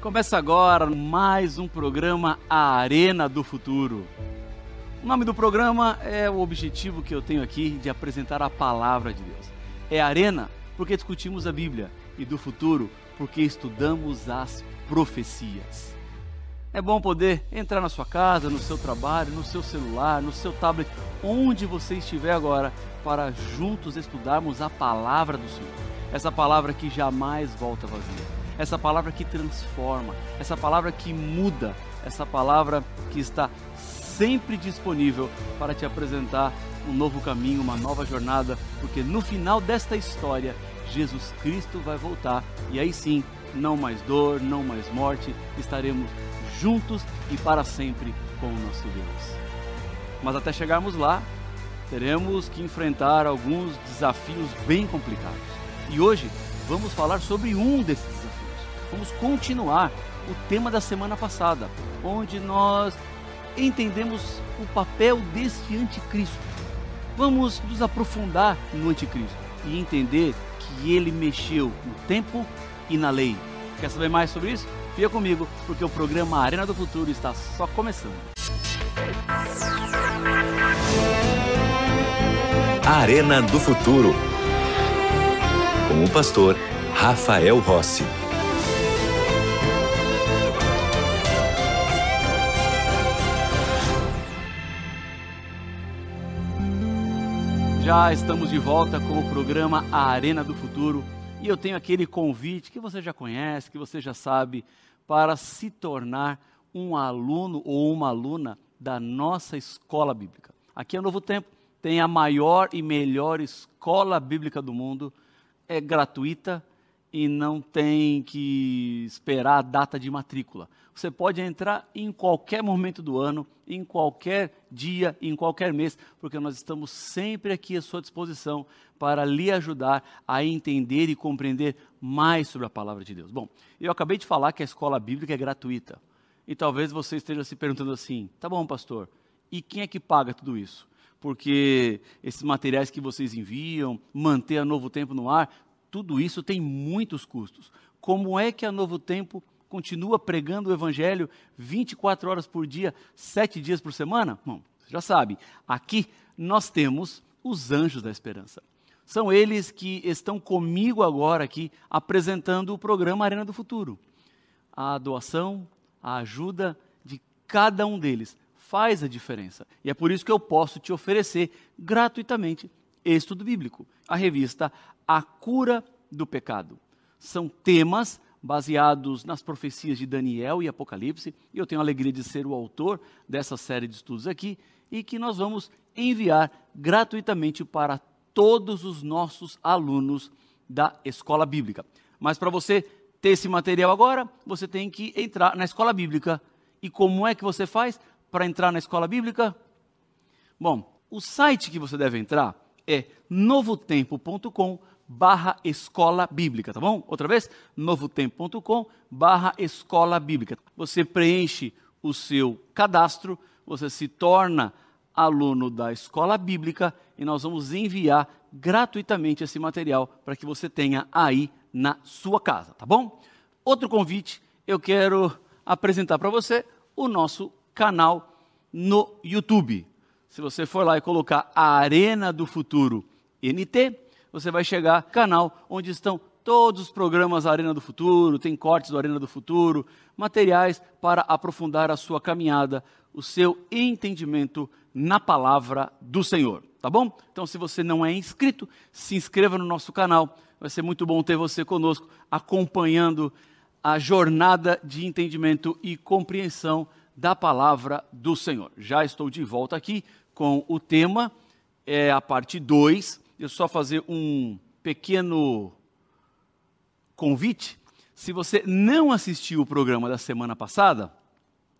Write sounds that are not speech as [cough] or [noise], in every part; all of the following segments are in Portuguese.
Começa agora mais um programa A Arena do Futuro. O nome do programa é o objetivo que eu tenho aqui de apresentar a palavra de Deus. É Arena porque discutimos a Bíblia e do futuro porque estudamos as profecias. É bom poder entrar na sua casa, no seu trabalho, no seu celular, no seu tablet, onde você estiver agora, para juntos estudarmos a palavra do Senhor. Essa palavra que jamais volta vazia essa palavra que transforma, essa palavra que muda, essa palavra que está sempre disponível para te apresentar um novo caminho, uma nova jornada, porque no final desta história, Jesus Cristo vai voltar e aí sim, não mais dor, não mais morte, estaremos juntos e para sempre com o nosso Deus. Mas até chegarmos lá, teremos que enfrentar alguns desafios bem complicados. E hoje vamos falar sobre um desses desafios vamos continuar o tema da semana passada, onde nós entendemos o papel deste anticristo. Vamos nos aprofundar no anticristo e entender que ele mexeu no tempo e na lei. Quer saber mais sobre isso? Fica comigo, porque o programa Arena do Futuro está só começando. Arena do Futuro com o pastor Rafael Rossi. Já estamos de volta com o programa A Arena do Futuro e eu tenho aquele convite que você já conhece, que você já sabe, para se tornar um aluno ou uma aluna da nossa escola bíblica. Aqui é Novo Tempo, tem a maior e melhor escola bíblica do mundo, é gratuita e não tem que esperar a data de matrícula. Você pode entrar em qualquer momento do ano, em qualquer dia, em qualquer mês, porque nós estamos sempre aqui à sua disposição para lhe ajudar a entender e compreender mais sobre a palavra de Deus. Bom, eu acabei de falar que a escola bíblica é gratuita. E talvez você esteja se perguntando assim: tá bom, pastor, e quem é que paga tudo isso? Porque esses materiais que vocês enviam, manter a Novo Tempo no ar, tudo isso tem muitos custos. Como é que a Novo Tempo continua pregando o Evangelho 24 horas por dia, 7 dias por semana? Bom, você já sabe, aqui nós temos os anjos da esperança. São eles que estão comigo agora aqui apresentando o programa Arena do Futuro. A doação, a ajuda de cada um deles faz a diferença. E é por isso que eu posso te oferecer gratuitamente estudo bíblico, a revista A Cura do Pecado. São temas baseados nas profecias de Daniel e Apocalipse, e eu tenho a alegria de ser o autor dessa série de estudos aqui, e que nós vamos enviar gratuitamente para todos os nossos alunos da escola bíblica. Mas para você ter esse material agora, você tem que entrar na escola bíblica. E como é que você faz para entrar na escola bíblica? Bom, o site que você deve entrar é novotempo.com barra escola bíblica, tá bom? Outra vez, novotempo.com barra escola bíblica. Você preenche o seu cadastro, você se torna aluno da escola bíblica e nós vamos enviar gratuitamente esse material para que você tenha aí na sua casa, tá bom? Outro convite, eu quero apresentar para você o nosso canal no YouTube. Se você for lá e colocar a Arena do Futuro NT, você vai chegar canal onde estão todos os programas Arena do Futuro, tem cortes do Arena do Futuro, materiais para aprofundar a sua caminhada, o seu entendimento na palavra do Senhor, tá bom? Então, se você não é inscrito, se inscreva no nosso canal. Vai ser muito bom ter você conosco acompanhando a jornada de entendimento e compreensão da palavra do Senhor. Já estou de volta aqui com o tema, é a parte 2. Eu só fazer um pequeno convite. Se você não assistiu o programa da semana passada,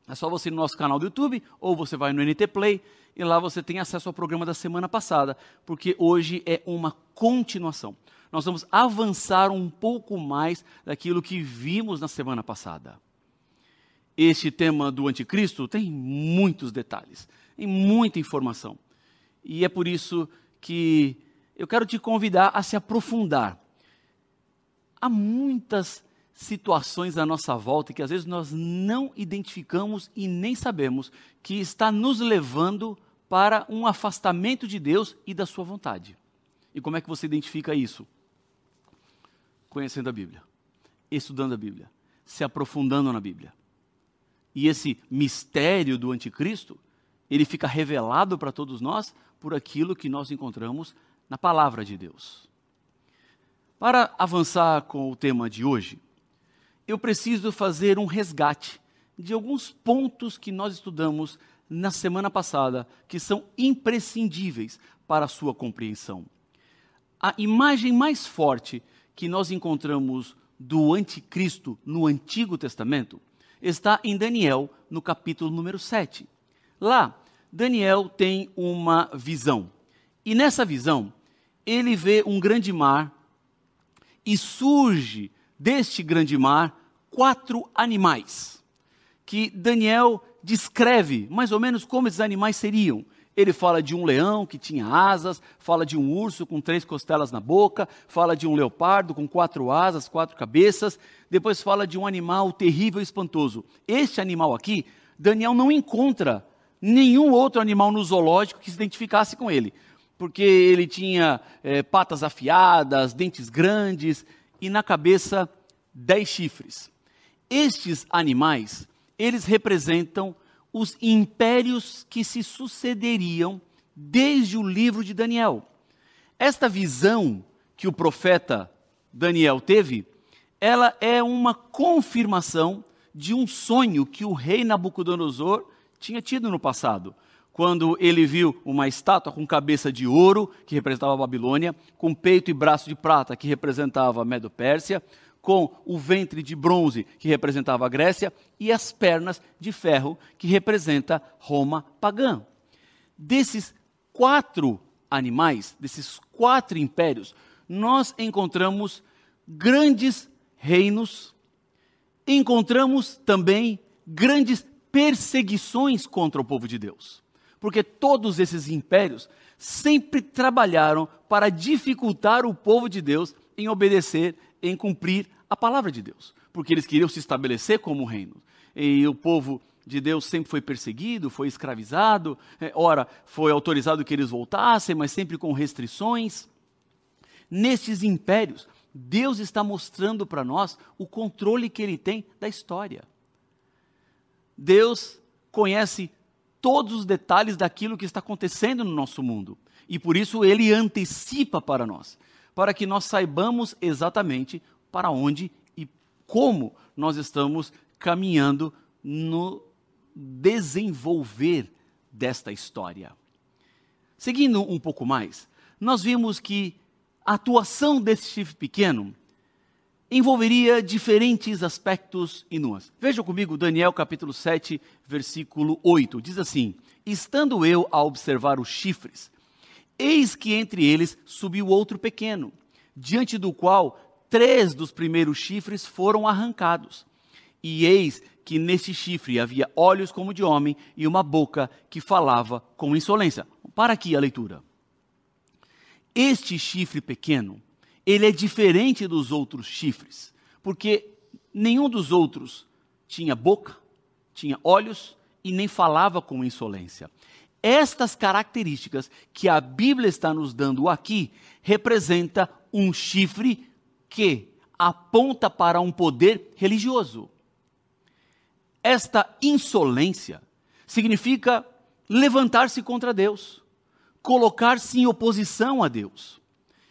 é só você ir no nosso canal do YouTube ou você vai no NT Play e lá você tem acesso ao programa da semana passada, porque hoje é uma continuação. Nós vamos avançar um pouco mais daquilo que vimos na semana passada. Este tema do anticristo tem muitos detalhes tem muita informação. E é por isso que eu quero te convidar a se aprofundar. Há muitas situações à nossa volta que às vezes nós não identificamos e nem sabemos que está nos levando para um afastamento de Deus e da sua vontade. E como é que você identifica isso? Conhecendo a Bíblia, estudando a Bíblia, se aprofundando na Bíblia. E esse mistério do anticristo, ele fica revelado para todos nós por aquilo que nós encontramos na palavra de Deus. Para avançar com o tema de hoje, eu preciso fazer um resgate de alguns pontos que nós estudamos na semana passada, que são imprescindíveis para a sua compreensão. A imagem mais forte que nós encontramos do anticristo no Antigo Testamento está em Daniel, no capítulo número 7. Lá, Daniel tem uma visão. E nessa visão, ele vê um grande mar e surge deste grande mar quatro animais que Daniel descreve mais ou menos como esses animais seriam. Ele fala de um leão que tinha asas, fala de um urso com três costelas na boca, fala de um leopardo com quatro asas, quatro cabeças, depois fala de um animal terrível e espantoso. Este animal aqui, Daniel não encontra nenhum outro animal no zoológico que se identificasse com ele, porque ele tinha é, patas afiadas, dentes grandes e na cabeça dez chifres. Estes animais, eles representam os impérios que se sucederiam desde o livro de Daniel. Esta visão que o profeta Daniel teve, ela é uma confirmação de um sonho que o rei Nabucodonosor tinha tido no passado, quando ele viu uma estátua com cabeça de ouro, que representava a Babilônia, com peito e braço de prata, que representava a Medo-Pérsia, com o ventre de bronze, que representava a Grécia, e as pernas de ferro, que representa Roma pagã. Desses quatro animais, desses quatro impérios, nós encontramos grandes reinos, encontramos também grandes perseguições contra o povo de Deus. Porque todos esses impérios sempre trabalharam para dificultar o povo de Deus em obedecer em cumprir a palavra de Deus, porque eles queriam se estabelecer como reino. E o povo de Deus sempre foi perseguido, foi escravizado, é, ora, foi autorizado que eles voltassem, mas sempre com restrições. Nestes impérios, Deus está mostrando para nós o controle que ele tem da história. Deus conhece todos os detalhes daquilo que está acontecendo no nosso mundo. E por isso ele antecipa para nós para que nós saibamos exatamente para onde e como nós estamos caminhando no desenvolver desta história. Seguindo um pouco mais, nós vimos que a atuação desse chifre pequeno envolveria diferentes aspectos e nuances. Veja comigo Daniel capítulo 7, versículo 8. Diz assim: Estando eu a observar os chifres, Eis que entre eles subiu outro pequeno, diante do qual três dos primeiros chifres foram arrancados. E eis que nesse chifre havia olhos como de homem e uma boca que falava com insolência. Para aqui a leitura. Este chifre pequeno, ele é diferente dos outros chifres, porque nenhum dos outros tinha boca, tinha olhos e nem falava com insolência. Estas características que a Bíblia está nos dando aqui representa um chifre que aponta para um poder religioso. Esta insolência significa levantar-se contra Deus, colocar-se em oposição a Deus.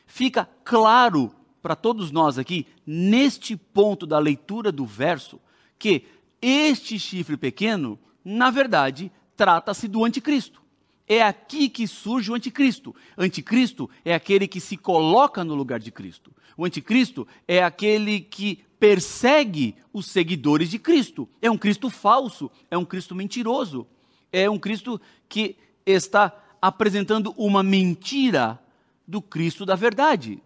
Fica claro para todos nós aqui, neste ponto da leitura do verso, que este chifre pequeno, na verdade, trata-se do anticristo. É aqui que surge o anticristo. Anticristo é aquele que se coloca no lugar de Cristo. O anticristo é aquele que persegue os seguidores de Cristo. É um Cristo falso, é um Cristo mentiroso, é um Cristo que está apresentando uma mentira do Cristo da verdade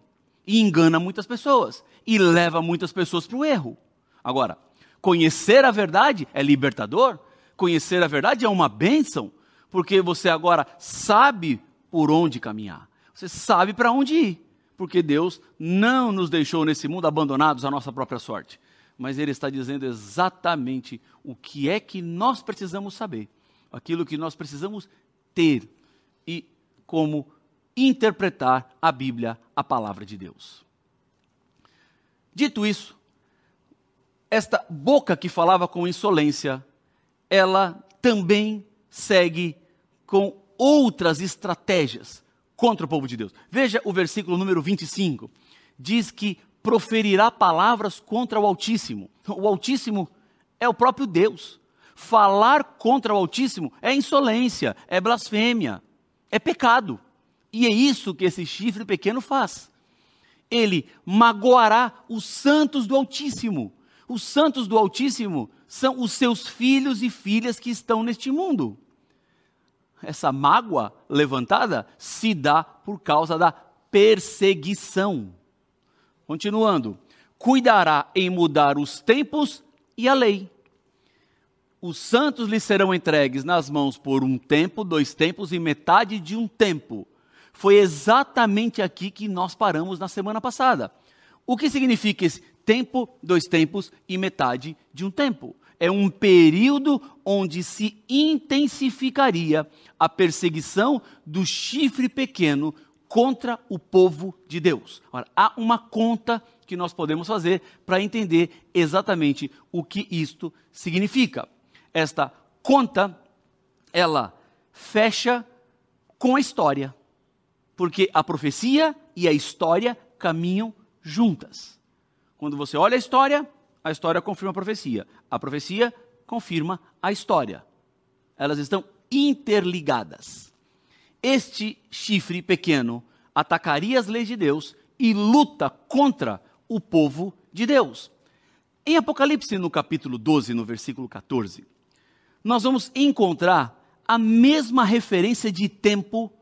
e engana muitas pessoas e leva muitas pessoas para o erro. Agora, conhecer a verdade é libertador, conhecer a verdade é uma bênção, porque você agora sabe por onde caminhar, você sabe para onde ir, porque Deus não nos deixou nesse mundo abandonados à nossa própria sorte, mas ele está dizendo exatamente o que é que nós precisamos saber, aquilo que nós precisamos ter e como interpretar a Bíblia, a palavra de Deus. Dito isso, esta boca que falava com insolência, ela também segue com outras estratégias contra o povo de Deus. Veja o versículo número 25. Diz que proferirá palavras contra o Altíssimo. O Altíssimo é o próprio Deus. Falar contra o Altíssimo é insolência, é blasfêmia, é pecado. E é isso que esse chifre pequeno faz. Ele magoará os santos do Altíssimo. Os santos do Altíssimo são os seus filhos e filhas que estão neste mundo. Essa mágoa levantada se dá por causa da perseguição. Continuando, cuidará em mudar os tempos e a lei. Os santos lhe serão entregues nas mãos por um tempo, dois tempos e metade de um tempo. Foi exatamente aqui que nós paramos na semana passada. O que significa esse tempo, dois tempos e metade de um tempo? É um período onde se intensificaria a perseguição do chifre pequeno contra o povo de Deus. Há uma conta que nós podemos fazer para entender exatamente o que isto significa. Esta conta, ela fecha com a história, porque a profecia e a história caminham juntas. Quando você olha a história, a história confirma a profecia, a profecia confirma a história. Elas estão interligadas este chifre pequeno atacaria as leis de Deus e luta contra o povo de Deus. Em Apocalipse, no capítulo 12, no versículo 14, nós vamos encontrar a mesma referência de tempo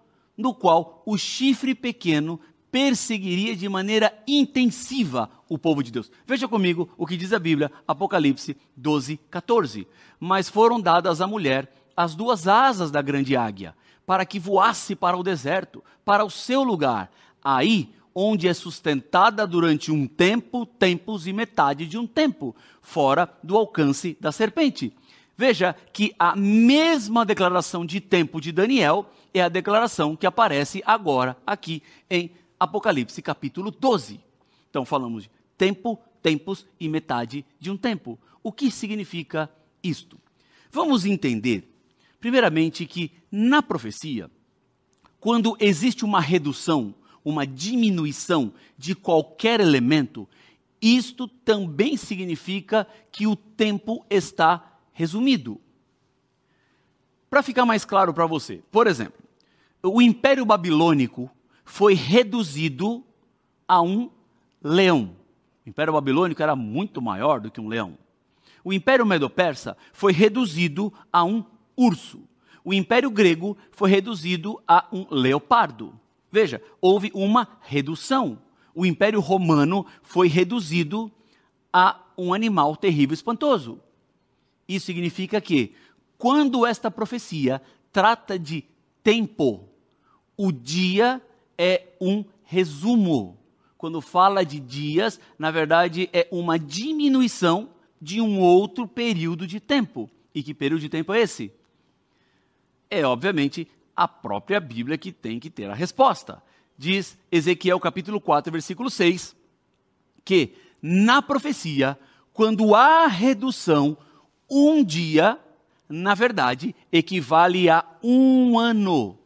no qual o chifre pequeno perseguiria de maneira intensiva o povo de Deus. Veja comigo o que diz a Bíblia, Apocalipse 12, 14. Mas foram dadas à mulher as duas asas da grande águia, para que voasse para o deserto, para o seu lugar, aí onde é sustentada durante um tempo, tempos e metade de um tempo, fora do alcance da serpente. Veja que a mesma declaração de tempo de Daniel é a declaração que aparece agora aqui em Apocalipse capítulo 12. Então falamos de tempo, tempos e metade de um tempo. O que significa isto? Vamos entender Primeiramente, que na profecia, quando existe uma redução, uma diminuição de qualquer elemento, isto também significa que o tempo está resumido. Para ficar mais claro para você, por exemplo, o Império Babilônico foi reduzido a um leão. O Império Babilônico era muito maior do que um leão. O Império Medo-Persa foi reduzido a um urso. O Império Grego foi reduzido a um leopardo. Veja, houve uma redução. O Império Romano foi reduzido a um animal terrível espantoso. Isso significa que, quando esta profecia trata de tempo, o dia é um resumo. Quando fala de dias, na verdade é uma diminuição de um outro período de tempo. E que período de tempo é esse? é obviamente a própria Bíblia que tem que ter a resposta. Diz Ezequiel capítulo 4, versículo 6, que na profecia, quando há redução, um dia, na verdade, equivale a um ano.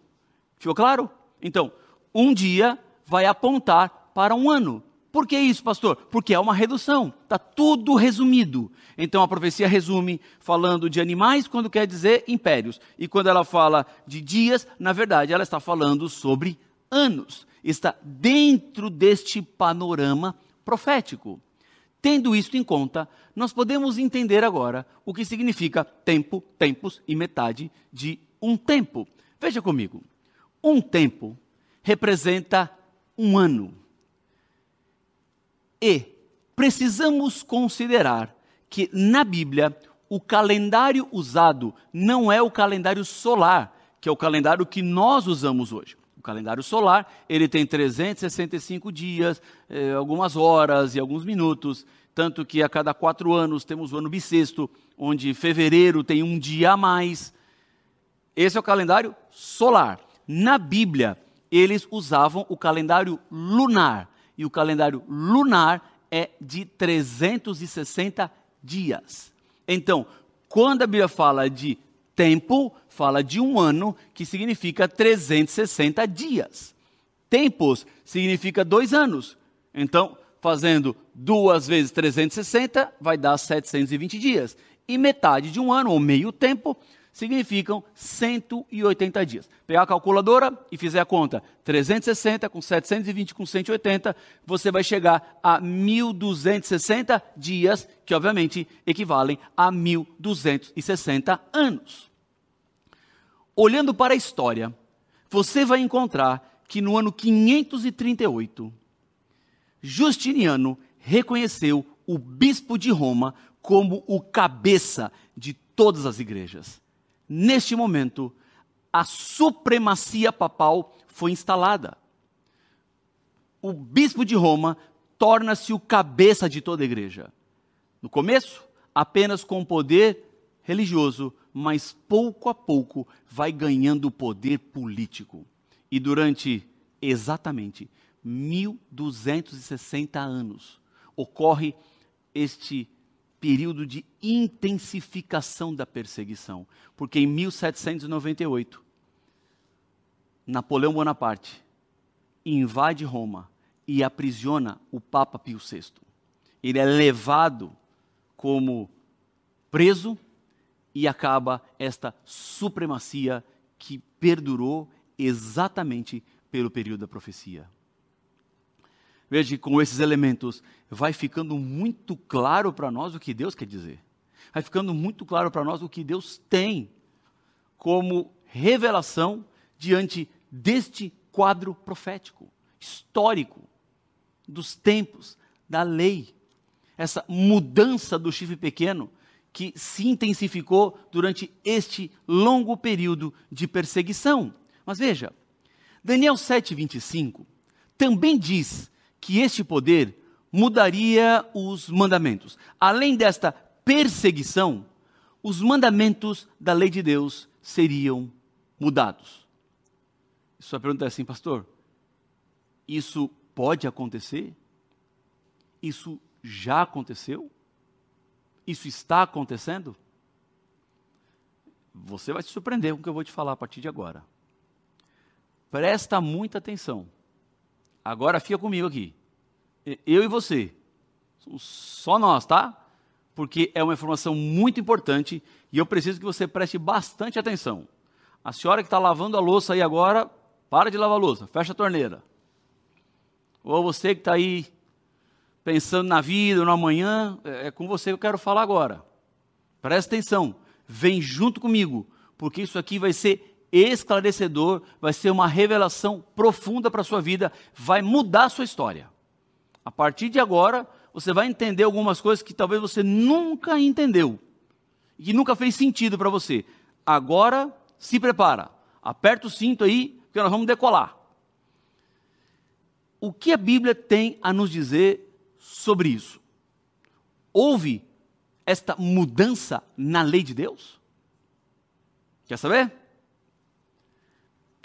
Ficou claro? Então, um dia vai apontar para um ano. Por que isso, pastor? Porque é uma redução, está tudo resumido. Então a profecia resume falando de animais quando quer dizer impérios. E quando ela fala de dias, na verdade ela está falando sobre anos. Está dentro deste panorama profético. Tendo isto em conta, nós podemos entender agora o que significa tempo, tempos e metade de um tempo. Veja comigo. Um tempo representa um ano. E precisamos considerar que na Bíblia o calendário usado não é o calendário solar, que é o calendário que nós usamos hoje. Calendário solar, ele tem 365 dias, eh, algumas horas e alguns minutos, tanto que a cada quatro anos temos o ano bissexto, onde fevereiro tem um dia a mais. Esse é o calendário solar. Na Bíblia, eles usavam o calendário lunar, e o calendário lunar é de 360 dias. Então, quando a Bíblia fala de tempo, fala de um ano, que significa 360 dias. Tempos significa dois anos. Então, fazendo duas vezes 360, vai dar 720 dias. E metade de um ano, ou meio tempo, significam 180 dias. Pegar a calculadora e fizer a conta, 360 com 720 com 180, você vai chegar a 1260 dias, que obviamente equivalem a 1260 anos. Olhando para a história, você vai encontrar que no ano 538, Justiniano reconheceu o bispo de Roma como o cabeça de todas as igrejas. Neste momento, a supremacia papal foi instalada. O bispo de Roma torna-se o cabeça de toda a igreja. No começo, apenas com poder religioso, mas pouco a pouco vai ganhando poder político. E durante exatamente 1260 anos, ocorre este período de intensificação da perseguição. Porque em 1798, Napoleão Bonaparte invade Roma e aprisiona o Papa Pio VI. Ele é levado como preso e acaba esta supremacia que perdurou exatamente pelo período da profecia. Veja que com esses elementos vai ficando muito claro para nós o que Deus quer dizer. Vai ficando muito claro para nós o que Deus tem como revelação diante deste quadro profético, histórico, dos tempos, da lei. Essa mudança do chifre pequeno que se intensificou durante este longo período de perseguição. Mas veja, Daniel 7,25 também diz que este poder mudaria os mandamentos. Além desta perseguição, os mandamentos da lei de Deus seriam mudados. Sua pergunta é assim, pastor: isso pode acontecer? Isso já aconteceu? Isso está acontecendo? Você vai se surpreender com o que eu vou te falar a partir de agora. Presta muita atenção. Agora fica comigo aqui. Eu e você. Só nós, tá? Porque é uma informação muito importante e eu preciso que você preste bastante atenção. A senhora que está lavando a louça aí agora, para de lavar a louça, fecha a torneira. Ou você que está aí pensando na vida, no amanhã, é, é com você que eu quero falar agora. Presta atenção, vem junto comigo, porque isso aqui vai ser esclarecedor, vai ser uma revelação profunda para a sua vida, vai mudar a sua história. A partir de agora, você vai entender algumas coisas que talvez você nunca entendeu, e que nunca fez sentido para você. Agora, se prepara, aperta o cinto aí, que nós vamos decolar. O que a Bíblia tem a nos dizer sobre isso? Houve esta mudança na lei de Deus? Quer saber?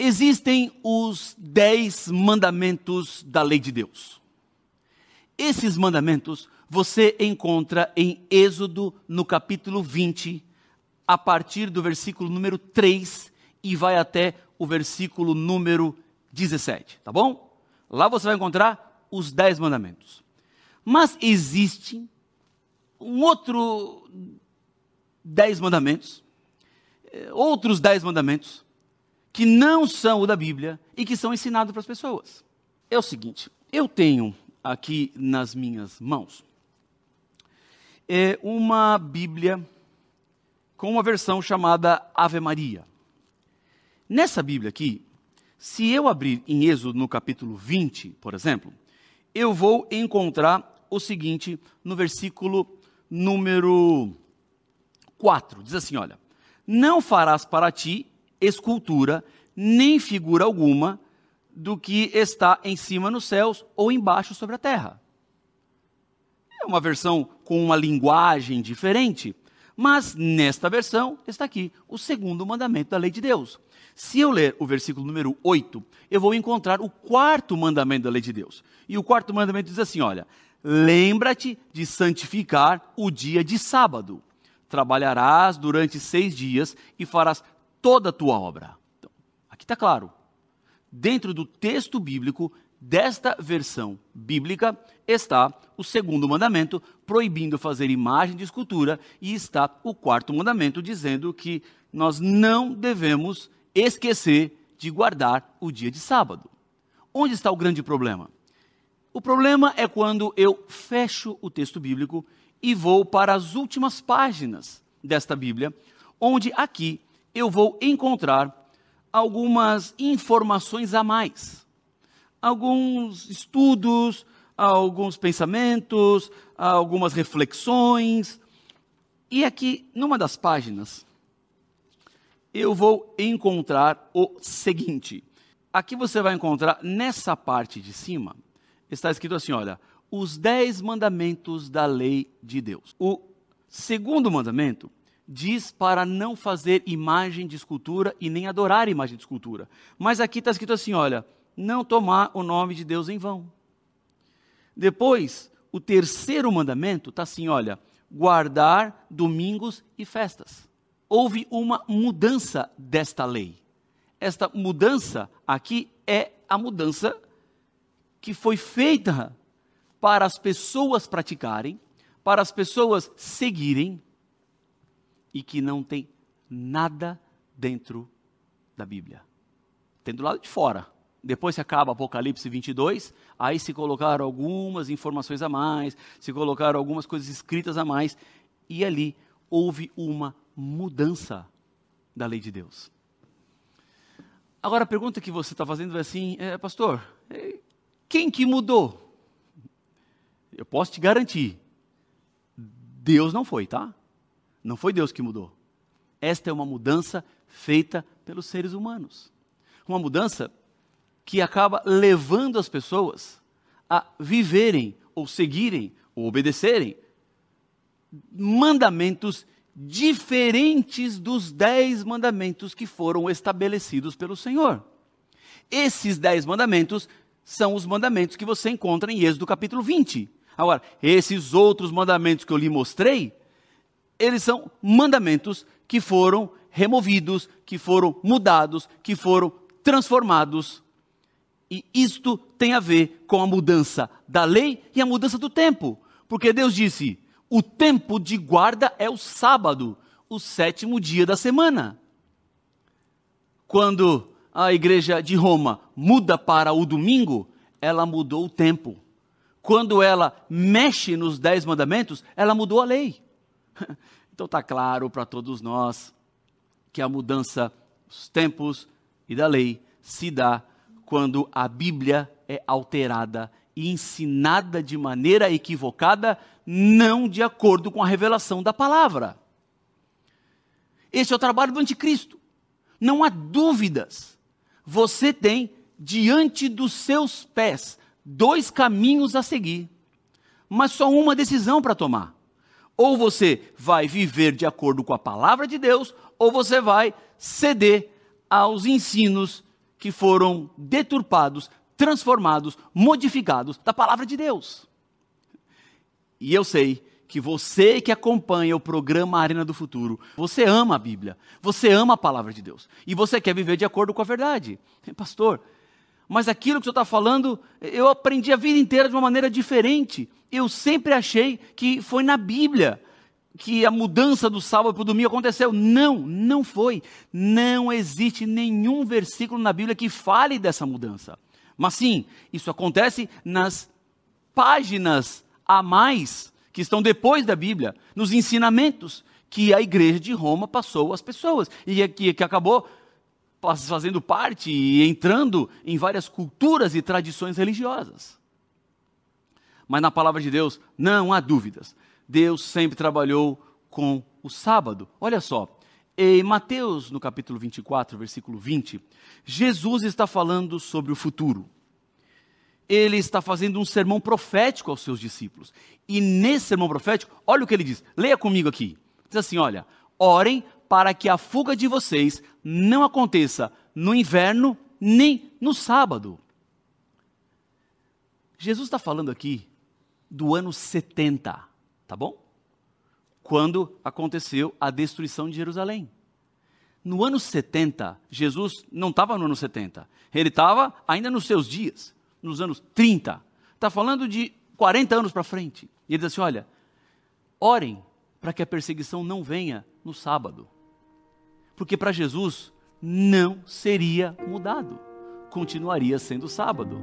Existem os dez mandamentos da lei de Deus. Esses mandamentos você encontra em Êxodo, no capítulo 20, a partir do versículo número 3 e vai até o versículo número 17, tá bom? Lá você vai encontrar os dez mandamentos. Mas existe um outro dez mandamentos, eh, outros dez mandamentos, que não são o da Bíblia e que são ensinados para as pessoas. É o seguinte, eu tenho aqui nas minhas mãos é uma Bíblia com uma versão chamada Ave Maria. Nessa Bíblia aqui, se eu abrir em Êxodo no capítulo 20, por exemplo, eu vou encontrar o seguinte no versículo número 4. Diz assim: Olha, não farás para ti escultura, nem figura alguma do que está em cima nos céus ou embaixo sobre a terra. É uma versão com uma linguagem diferente. Mas nesta versão está aqui o segundo mandamento da lei de Deus. Se eu ler o versículo número 8, eu vou encontrar o quarto mandamento da lei de Deus. E o quarto mandamento diz assim: olha, lembra-te de santificar o dia de sábado. Trabalharás durante seis dias e farás toda a tua obra. Então, aqui está claro. Dentro do texto bíblico, desta versão bíblica, está o segundo mandamento, proibindo fazer imagem de escultura, e está o quarto mandamento, dizendo que nós não devemos esquecer de guardar o dia de sábado. Onde está o grande problema? O problema é quando eu fecho o texto bíblico e vou para as últimas páginas desta Bíblia, onde aqui eu vou encontrar algumas informações a mais, alguns estudos, alguns pensamentos, algumas reflexões. E aqui, numa das páginas, eu vou encontrar o seguinte. Aqui você vai encontrar, nessa parte de cima, está escrito assim: olha, os dez mandamentos da lei de Deus. O segundo mandamento diz para não fazer imagem de escultura e nem adorar imagem de escultura. Mas aqui está escrito assim: olha, não tomar o nome de Deus em vão. Depois, o terceiro mandamento está assim: olha, guardar domingos e festas. Houve uma mudança desta lei. Esta mudança aqui é a mudança que foi feita para as pessoas praticarem, para as pessoas seguirem, e que não tem nada dentro da Bíblia. Tem do lado de fora. Depois se acaba Apocalipse 22, aí se colocaram algumas informações a mais, se colocaram algumas coisas escritas a mais, e ali houve uma mudança da lei de Deus. Agora a pergunta que você está fazendo é assim, é, pastor, é, quem que mudou? Eu posso te garantir, Deus não foi, tá? Não foi Deus que mudou. Esta é uma mudança feita pelos seres humanos. Uma mudança que acaba levando as pessoas a viverem, ou seguirem, ou obedecerem mandamentos diferentes dos dez mandamentos que foram estabelecidos pelo Senhor. Esses dez mandamentos são os mandamentos que você encontra em Êxodo capítulo 20. Agora, esses outros mandamentos que eu lhe mostrei, eles são mandamentos que foram removidos, que foram mudados, que foram transformados e isto tem a ver com a mudança da lei e a mudança do tempo. Porque Deus disse: o tempo de guarda é o sábado, o sétimo dia da semana. Quando a igreja de Roma muda para o domingo, ela mudou o tempo. Quando ela mexe nos dez mandamentos, ela mudou a lei. [laughs] Então está claro para todos nós que a mudança dos tempos e da lei se dá quando a Bíblia é alterada e ensinada de maneira equivocada, não de acordo com a revelação da palavra. Esse é o trabalho do anticristo. Não há dúvidas. Você tem diante dos seus pés dois caminhos a seguir, mas só uma decisão para tomar. Ou você vai viver de acordo com a palavra de Deus, ou você vai ceder aos ensinos que foram deturpados, transformados, modificados da palavra de Deus. E eu sei que você que acompanha o programa Arena do Futuro, você ama a Bíblia, você ama a palavra de Deus e você quer viver de acordo com a verdade. Pastor, mas aquilo que senhor está falando, eu aprendi a vida inteira de uma maneira diferente. Eu sempre achei que foi na Bíblia que a mudança do sábado para o domingo aconteceu. Não, não foi. Não existe nenhum versículo na Bíblia que fale dessa mudança. Mas sim, isso acontece nas páginas a mais que estão depois da Bíblia, nos ensinamentos que a igreja de Roma passou às pessoas e que, que acabou fazendo parte e entrando em várias culturas e tradições religiosas. Mas na palavra de Deus não há dúvidas. Deus sempre trabalhou com o sábado. Olha só, em Mateus, no capítulo 24, versículo 20, Jesus está falando sobre o futuro. ele está fazendo um sermão profético aos seus discípulos. E nesse sermão profético, olha o que ele diz. Leia comigo aqui. Diz assim: olha, orem para que a fuga de vocês não aconteça no inverno nem no sábado. Jesus está falando aqui do ano 70, tá bom? Quando aconteceu a destruição de Jerusalém. No ano 70, Jesus não estava no ano 70, ele estava ainda nos seus dias, nos anos 30. Está falando de 40 anos para frente. E ele diz assim: olha, orem para que a perseguição não venha no sábado. Porque para Jesus não seria mudado, continuaria sendo sábado.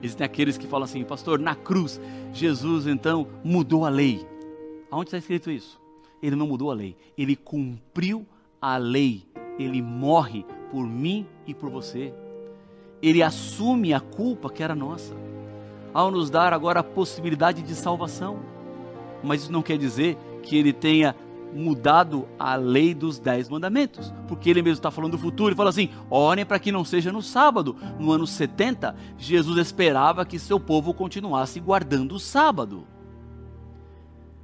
Existem aqueles que falam assim, pastor, na cruz, Jesus então mudou a lei. Aonde está escrito isso? Ele não mudou a lei, ele cumpriu a lei, ele morre por mim e por você. Ele assume a culpa que era nossa, ao nos dar agora a possibilidade de salvação. Mas isso não quer dizer que ele tenha mudado a lei dos dez mandamentos, porque ele mesmo está falando do futuro e fala assim: orem para que não seja no sábado. No ano 70, Jesus esperava que seu povo continuasse guardando o sábado.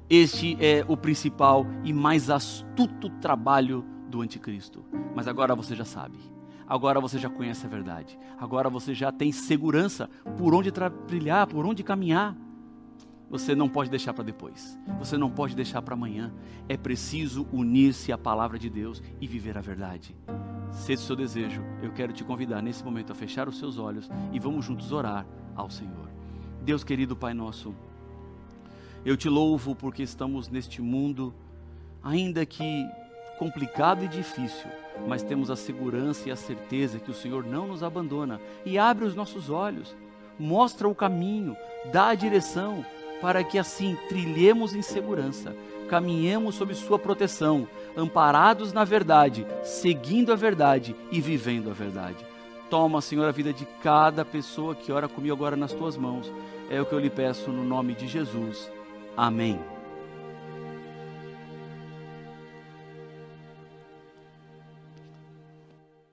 Este é o principal e mais astuto trabalho do anticristo. Mas agora você já sabe. Agora você já conhece a verdade. Agora você já tem segurança por onde trilhar, por onde caminhar você não pode deixar para depois. Você não pode deixar para amanhã. É preciso unir-se à palavra de Deus e viver a verdade. Se esse é o seu desejo, eu quero te convidar nesse momento a fechar os seus olhos e vamos juntos orar ao Senhor. Deus querido Pai nosso, eu te louvo porque estamos neste mundo, ainda que complicado e difícil, mas temos a segurança e a certeza que o Senhor não nos abandona e abre os nossos olhos, mostra o caminho, dá a direção, para que assim trilhemos em segurança, caminhemos sob Sua proteção, amparados na verdade, seguindo a verdade e vivendo a verdade. Toma, Senhor, a vida de cada pessoa que ora comigo agora nas tuas mãos. É o que eu lhe peço no nome de Jesus. Amém.